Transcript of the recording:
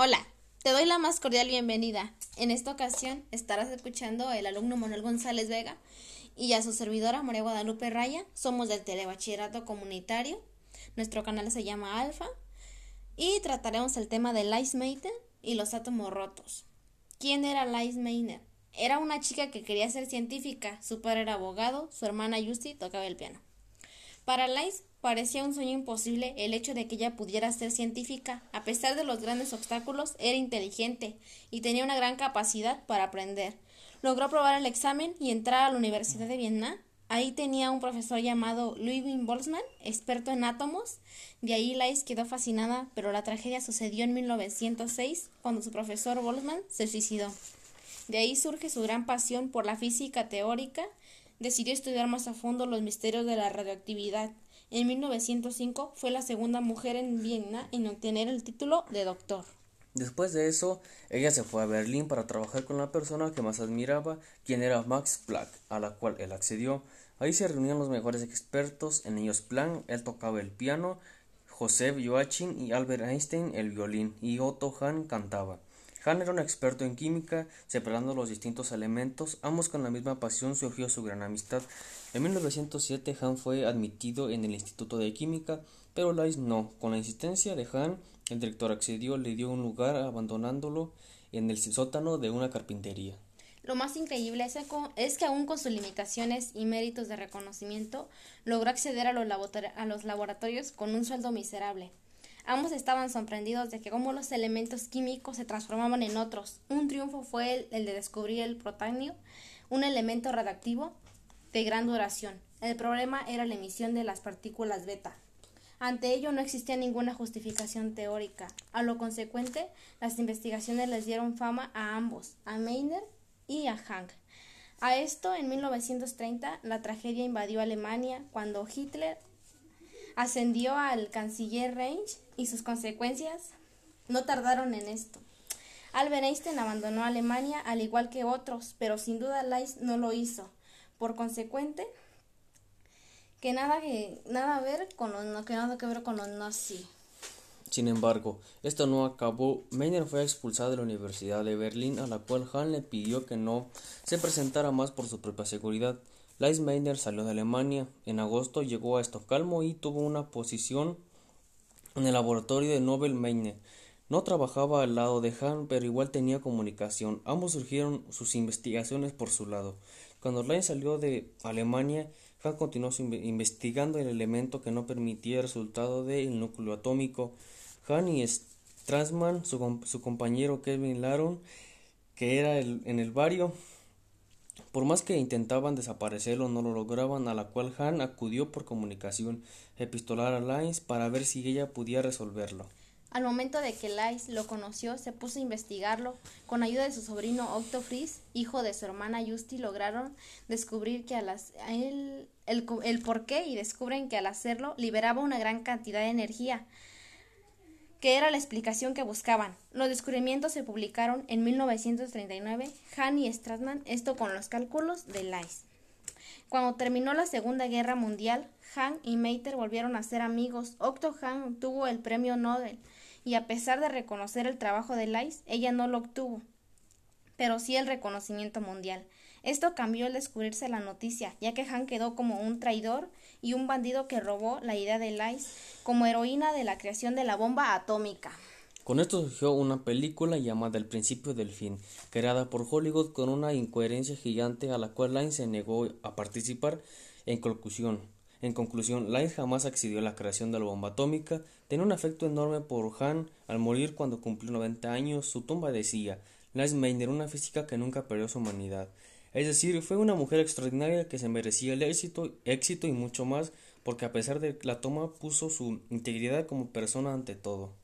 Hola, te doy la más cordial bienvenida. En esta ocasión estarás escuchando el alumno Manuel González Vega y a su servidora María Guadalupe Raya. Somos del Telebachillerato Comunitario. Nuestro canal se llama Alfa y trataremos el tema de Lice y los átomos rotos. ¿Quién era Lice? Era una chica que quería ser científica. Su padre era abogado, su hermana Justy tocaba el piano. Para Lice parecía un sueño imposible el hecho de que ella pudiera ser científica. A pesar de los grandes obstáculos, era inteligente y tenía una gran capacidad para aprender. Logró aprobar el examen y entrar a la Universidad de Viena. Ahí tenía un profesor llamado Ludwig Boltzmann, experto en átomos. De ahí Lice quedó fascinada, pero la tragedia sucedió en 1906, cuando su profesor Boltzmann se suicidó. De ahí surge su gran pasión por la física teórica decidió estudiar más a fondo los misterios de la radioactividad. En 1905 fue la segunda mujer en Viena en obtener el título de doctor. Después de eso, ella se fue a Berlín para trabajar con la persona que más admiraba, quien era Max Planck, a la cual él accedió. Ahí se reunían los mejores expertos, en ellos Planck, él tocaba el piano, Joseph Joachim y Albert Einstein el violín, y Otto Hahn cantaba. Hahn era un experto en química, separando los distintos elementos, ambos con la misma pasión surgió su gran amistad. En 1907 Hahn fue admitido en el Instituto de Química, pero Lice no. Con la insistencia de Hahn, el director accedió, le dio un lugar abandonándolo en el sótano de una carpintería. Lo más increíble es que aún con sus limitaciones y méritos de reconocimiento, logró acceder a los laboratorios con un sueldo miserable. Ambos estaban sorprendidos de que cómo los elementos químicos se transformaban en otros. Un triunfo fue el, de descubrir el protanio, un elemento radioactivo de gran duración. El problema era la emisión de las partículas beta. Ante ello no existía ninguna justificación teórica. A lo consecuente, las investigaciones les dieron fama a ambos, a Meiner y a Hank. A esto, en 1930, la tragedia invadió Alemania cuando Hitler ascendió al canciller Reich y sus consecuencias no tardaron en esto. Albert Einstein abandonó Alemania al igual que otros, pero sin duda Leis no lo hizo. Por consecuente, que nada que nada ver con los que nada que ver con nazis. Sin embargo, esto no acabó. Meiner fue expulsado de la Universidad de Berlín, a la cual Hahn le pidió que no se presentara más por su propia seguridad. Lise Meiner salió de Alemania. En agosto llegó a Estocolmo y tuvo una posición en el laboratorio de Nobel Meiner. No trabajaba al lado de Hahn, pero igual tenía comunicación. Ambos surgieron sus investigaciones por su lado. Cuando Lise salió de Alemania, Hahn continuó investigando el elemento que no permitía el resultado del núcleo atómico. Hahn y Strassmann, su, compañero Kevin Laron, que era en el barrio, por más que intentaban desaparecerlo, no lo lograban, a la cual Han acudió por comunicación epistolar a Lines para ver si ella podía resolverlo. Al momento de que Lais lo conoció, se puso a investigarlo. Con ayuda de su sobrino Octo Fries, hijo de su hermana Justy, lograron descubrir que al el, el, el por qué y descubren que al hacerlo liberaba una gran cantidad de energía que era la explicación que buscaban. Los descubrimientos se publicaron en 1939, Hahn y Strassmann, esto con los cálculos de Leis. Cuando terminó la Segunda Guerra Mundial, Hahn y Meiter volvieron a ser amigos. Otto Hahn obtuvo el premio Nobel y a pesar de reconocer el trabajo de Leis, ella no lo obtuvo, pero sí el reconocimiento mundial. Esto cambió al descubrirse la noticia, ya que Han quedó como un traidor y un bandido que robó la idea de Lice como heroína de la creación de la bomba atómica. Con esto surgió una película llamada El principio del fin, creada por Hollywood con una incoherencia gigante a la cual Line se negó a participar. En conclusión, en conclusión, Line jamás accedió a la creación de la bomba atómica, tenía un afecto enorme por Han al morir cuando cumplió 90 años, su tumba decía, Lice Maynard, una física que nunca perdió su humanidad. Es decir, fue una mujer extraordinaria que se merecía el éxito, éxito y mucho más, porque a pesar de la toma puso su integridad como persona ante todo.